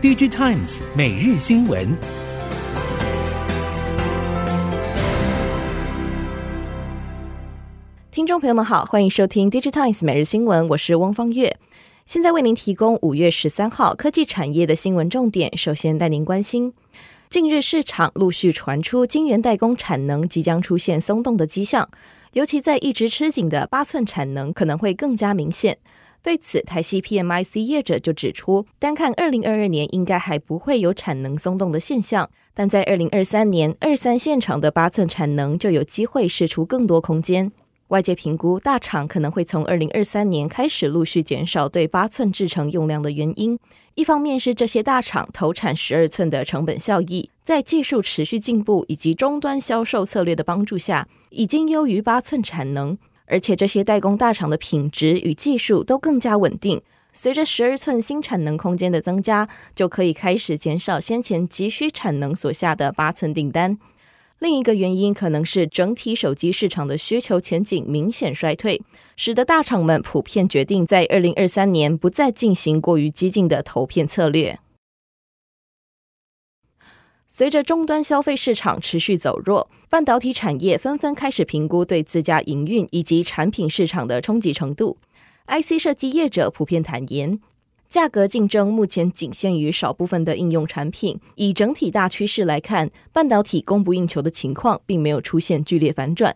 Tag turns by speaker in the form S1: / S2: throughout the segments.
S1: DigiTimes 每日新闻，
S2: 听众朋友们好，欢迎收听 DigiTimes 每日新闻，我是汪方月，现在为您提供五月十三号科技产业的新闻重点。首先带您关心，近日市场陆续传出晶圆代工产能即将出现松动的迹象，尤其在一直吃紧的八寸产能可能会更加明显。对此，台矽 PMIC 业者就指出，单看二零二二年应该还不会有产能松动的现象，但在二零二三年，二三线厂的八寸产能就有机会释出更多空间。外界评估，大厂可能会从二零二三年开始陆续减少对八寸制程用量的原因，一方面是这些大厂投产十二寸的成本效益，在技术持续进步以及终端销售策略的帮助下，已经优于八寸产能。而且这些代工大厂的品质与技术都更加稳定，随着十二寸新产能空间的增加，就可以开始减少先前急需产能所下的八寸订单。另一个原因可能是整体手机市场的需求前景明显衰退，使得大厂们普遍决定在二零二三年不再进行过于激进的投片策略。随着终端消费市场持续走弱，半导体产业纷纷开始评估对自家营运以及产品市场的冲击程度。IC 设计业者普遍坦言，价格竞争目前仅限于少部分的应用产品。以整体大趋势来看，半导体供不应求的情况并没有出现剧烈反转。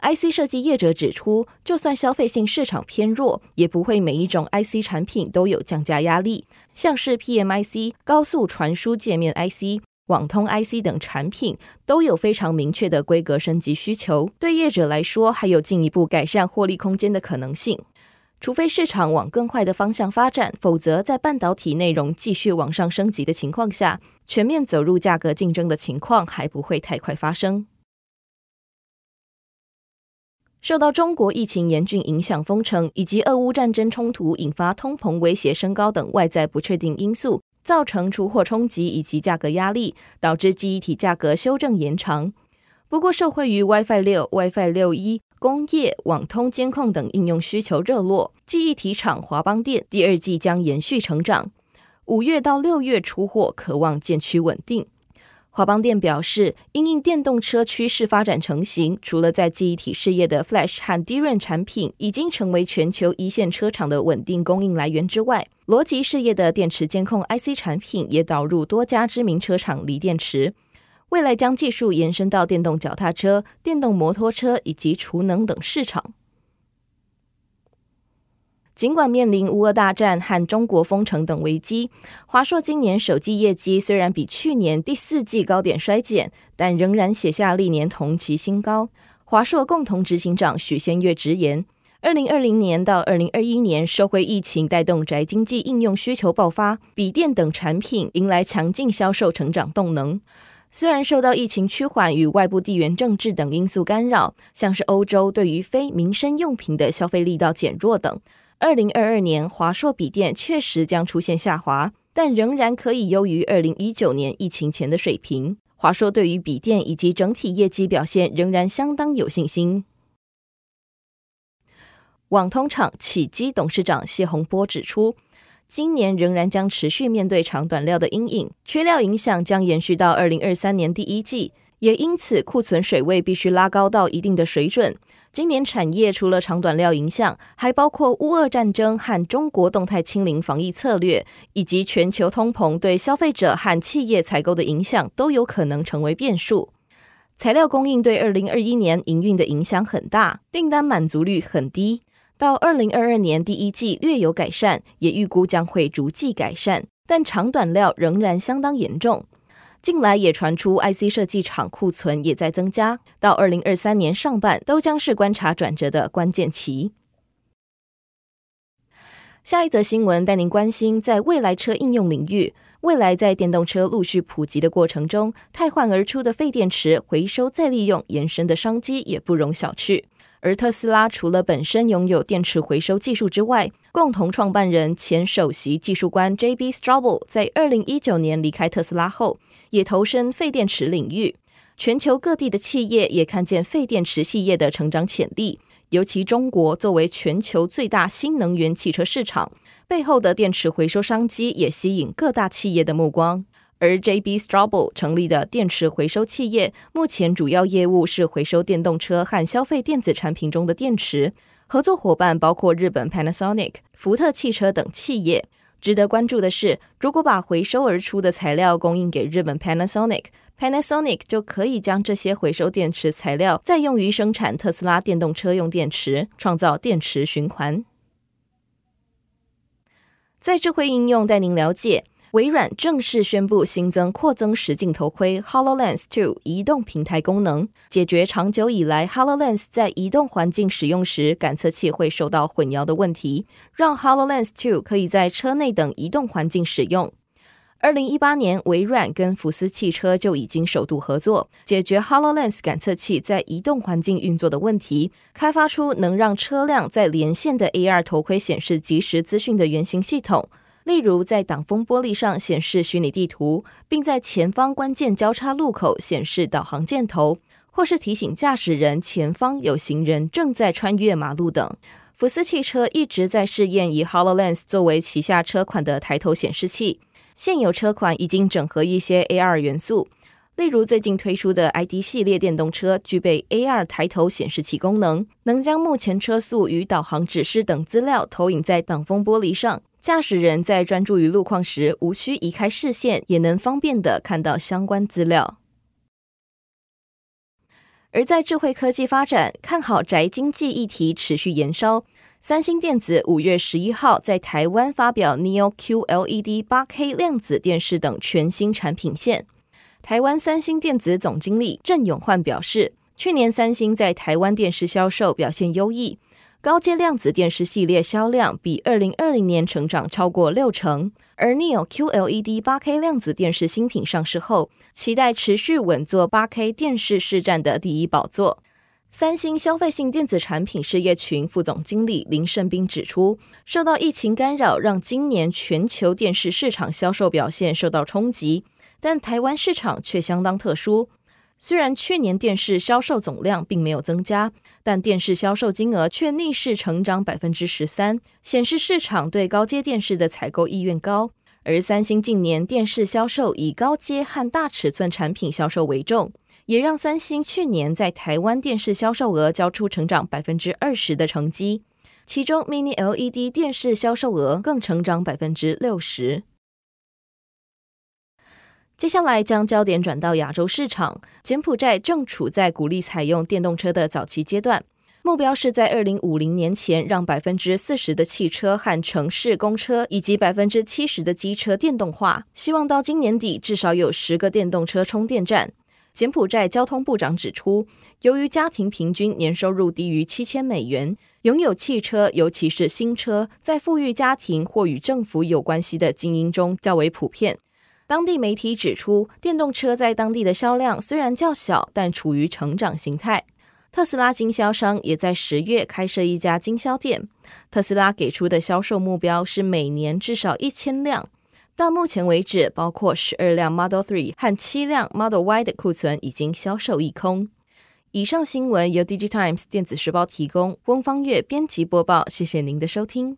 S2: IC 设计业者指出，就算消费性市场偏弱，也不会每一种 IC 产品都有降价压力。像是 PMIC 高速传输界面 IC。网通 IC 等产品都有非常明确的规格升级需求，对业者来说还有进一步改善获利空间的可能性。除非市场往更快的方向发展，否则在半导体内容继续往上升级的情况下，全面走入价格竞争的情况还不会太快发生。受到中国疫情严峻影响，封城以及俄乌战争冲突引发通膨威胁升高等外在不确定因素。造成出货冲击以及价格压力，导致记忆体价格修正延长。不过，受惠于 WiFi 六、WiFi 六一、工业、网通监控等应用需求热络，记忆体厂华邦电第二季将延续成长。五月到六月出货可望渐趋稳定。华邦电表示，因应电动车趋势发展成型，除了在记忆体事业的 Flash 和 DRAM 产品已经成为全球一线车厂的稳定供应来源之外，逻辑事业的电池监控 IC 产品也导入多家知名车厂锂电池，未来将技术延伸到电动脚踏车、电动摩托车以及储能等市场。尽管面临乌俄大战和中国封城等危机，华硕今年首季业绩虽然比去年第四季高点衰减，但仍然写下历年同期新高。华硕共同执行长许先月直言，二零二零年到二零二一年，受惠疫情带动宅经济应用需求爆发，笔电等产品迎来强劲销售成长动能。虽然受到疫情趋缓与外部地缘政治等因素干扰，像是欧洲对于非民生用品的消费力道减弱等。二零二二年，华硕笔电确实将出现下滑，但仍然可以优于二零一九年疫情前的水平。华硕对于笔电以及整体业绩表现仍然相当有信心。网通厂启基董事长谢宏波指出，今年仍然将持续面对长短料的阴影，缺料影响将延续到二零二三年第一季。也因此，库存水位必须拉高到一定的水准。今年产业除了长短料影响，还包括乌俄战争和中国动态清零防疫策略，以及全球通膨对消费者和企业采购的影响，都有可能成为变数。材料供应对二零二一年营运的影响很大，订单满足率很低。到二零二二年第一季略有改善，也预估将会逐季改善，但长短料仍然相当严重。近来也传出 IC 设计厂库存也在增加，到二零二三年上半都将是观察转折的关键期。下一则新闻带您关心，在未来车应用领域，未来在电动车陆续普及的过程中，汰换而出的废电池回收再利用延伸的商机也不容小觑。而特斯拉除了本身拥有电池回收技术之外，共同创办人前首席技术官 J.B. Straubel 在二零一九年离开特斯拉后，也投身废电池领域。全球各地的企业也看见废电池系业的成长潜力，尤其中国作为全球最大新能源汽车市场，背后的电池回收商机也吸引各大企业的目光。而 JB Straubel 成立的电池回收企业，目前主要业务是回收电动车和消费电子产品中的电池，合作伙伴包括日本 Panasonic、福特汽车等企业。值得关注的是，如果把回收而出的材料供应给日本 Panasonic，Panasonic 就可以将这些回收电池材料再用于生产特斯拉电动车用电池，创造电池循环。在智慧应用带您了解。微软正式宣布新增扩增实境头盔 HoloLens 2移动平台功能，解决长久以来 HoloLens 在移动环境使用时感测器会受到混淆的问题，让 HoloLens 2可以在车内等移动环境使用。二零一八年，微软跟福斯汽车就已经首度合作，解决 HoloLens 感测器在移动环境运作的问题，开发出能让车辆在连线的 AR 头盔显示即时资讯的原型系统。例如，在挡风玻璃上显示虚拟地图，并在前方关键交叉路口显示导航箭头，或是提醒驾驶人前方有行人正在穿越马路等。福斯汽车一直在试验以 HoloLens 作为旗下车款的抬头显示器，现有车款已经整合一些 AR 元素，例如最近推出的 ID 系列电动车具备 AR 抬头显示器功能，能将目前车速与导航指示等资料投影在挡风玻璃上。驾驶人在专注于路况时，无需移开视线，也能方便地看到相关资料。而在智慧科技发展，看好宅经济议题持续延烧。三星电子五月十一号在台湾发表 Neo QLED 八 K 量子电视等全新产品线。台湾三星电子总经理郑永焕表示，去年三星在台湾电视销售表现优异。高阶量子电视系列销量比二零二零年成长超过六成，而 Neo QLED 八 K 量子电视新品上市后，期待持续稳坐八 K 电视市占的第一宝座。三星消费性电子产品事业群副总经理林胜斌指出，受到疫情干扰，让今年全球电视市场销售表现受到冲击，但台湾市场却相当特殊。虽然去年电视销售总量并没有增加，但电视销售金额却逆势成长百分之十三，显示市场对高阶电视的采购意愿高。而三星近年电视销售以高阶和大尺寸产品销售为重，也让三星去年在台湾电视销售额交出成长百分之二十的成绩，其中 Mini LED 电视销售额更成长百分之六十。接下来将焦点转到亚洲市场，柬埔寨正处在鼓励采用电动车的早期阶段，目标是在二零五零年前让百分之四十的汽车和城市公车以及百分之七十的机车电动化，希望到今年底至少有十个电动车充电站。柬埔寨交通部长指出，由于家庭平均年收入低于七千美元，拥有汽车，尤其是新车，在富裕家庭或与政府有关系的精英中较为普遍。当地媒体指出，电动车在当地的销量虽然较小，但处于成长形态。特斯拉经销商也在十月开设一家经销店。特斯拉给出的销售目标是每年至少一千辆。到目前为止，包括十二辆 Model 3和七辆 Model Y 的库存已经销售一空。以上新闻由 DigiTimes 电子时报提供，翁方月编辑播报。谢谢您的收听。